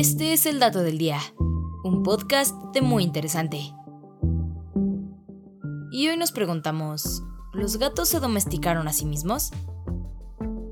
Este es el dato del día, un podcast de muy interesante. Y hoy nos preguntamos, ¿los gatos se domesticaron a sí mismos?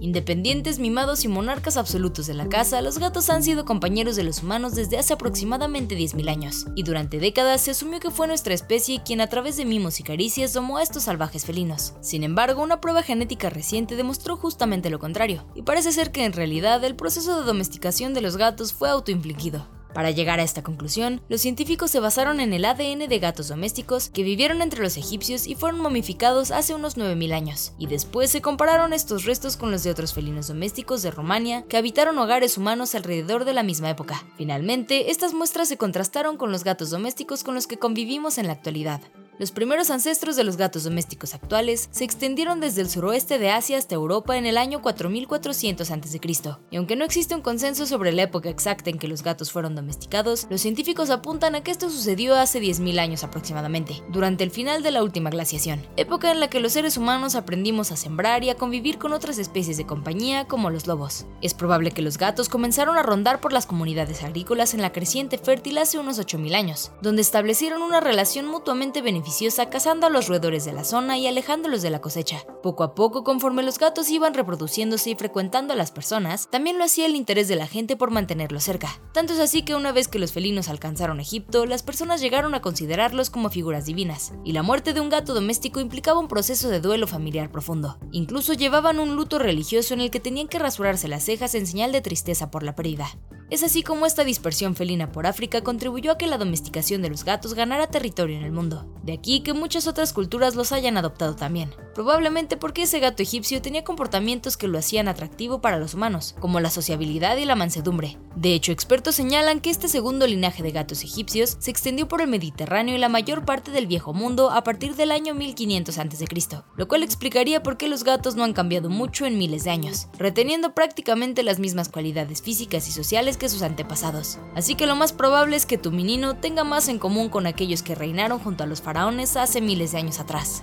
Independientes, mimados y monarcas absolutos de la casa, los gatos han sido compañeros de los humanos desde hace aproximadamente 10.000 años, y durante décadas se asumió que fue nuestra especie quien a través de mimos y caricias domó a estos salvajes felinos. Sin embargo, una prueba genética reciente demostró justamente lo contrario, y parece ser que en realidad el proceso de domesticación de los gatos fue autoinfligido. Para llegar a esta conclusión, los científicos se basaron en el ADN de gatos domésticos que vivieron entre los egipcios y fueron momificados hace unos 9.000 años, y después se compararon estos restos con los de otros felinos domésticos de Rumania que habitaron hogares humanos alrededor de la misma época. Finalmente, estas muestras se contrastaron con los gatos domésticos con los que convivimos en la actualidad. Los primeros ancestros de los gatos domésticos actuales se extendieron desde el suroeste de Asia hasta Europa en el año 4400 a.C. Y aunque no existe un consenso sobre la época exacta en que los gatos fueron domesticados, los científicos apuntan a que esto sucedió hace 10.000 años aproximadamente, durante el final de la última glaciación, época en la que los seres humanos aprendimos a sembrar y a convivir con otras especies de compañía como los lobos. Es probable que los gatos comenzaron a rondar por las comunidades agrícolas en la creciente fértil hace unos 8.000 años, donde establecieron una relación mutuamente beneficiosa cazando a los roedores de la zona y alejándolos de la cosecha. Poco a poco, conforme los gatos iban reproduciéndose y frecuentando a las personas, también lo hacía el interés de la gente por mantenerlos cerca. Tanto es así que una vez que los felinos alcanzaron Egipto, las personas llegaron a considerarlos como figuras divinas, y la muerte de un gato doméstico implicaba un proceso de duelo familiar profundo. Incluso llevaban un luto religioso en el que tenían que rasurarse las cejas en señal de tristeza por la pérdida. Es así como esta dispersión felina por África contribuyó a que la domesticación de los gatos ganara territorio en el mundo. De aquí que muchas otras culturas los hayan adoptado también, probablemente porque ese gato egipcio tenía comportamientos que lo hacían atractivo para los humanos, como la sociabilidad y la mansedumbre. De hecho, expertos señalan que este segundo linaje de gatos egipcios se extendió por el Mediterráneo y la mayor parte del viejo mundo a partir del año 1500 a.C., lo cual explicaría por qué los gatos no han cambiado mucho en miles de años, reteniendo prácticamente las mismas cualidades físicas y sociales que sus antepasados. Así que lo más probable es que tu menino tenga más en común con aquellos que reinaron junto a los faraones hace miles de años atrás.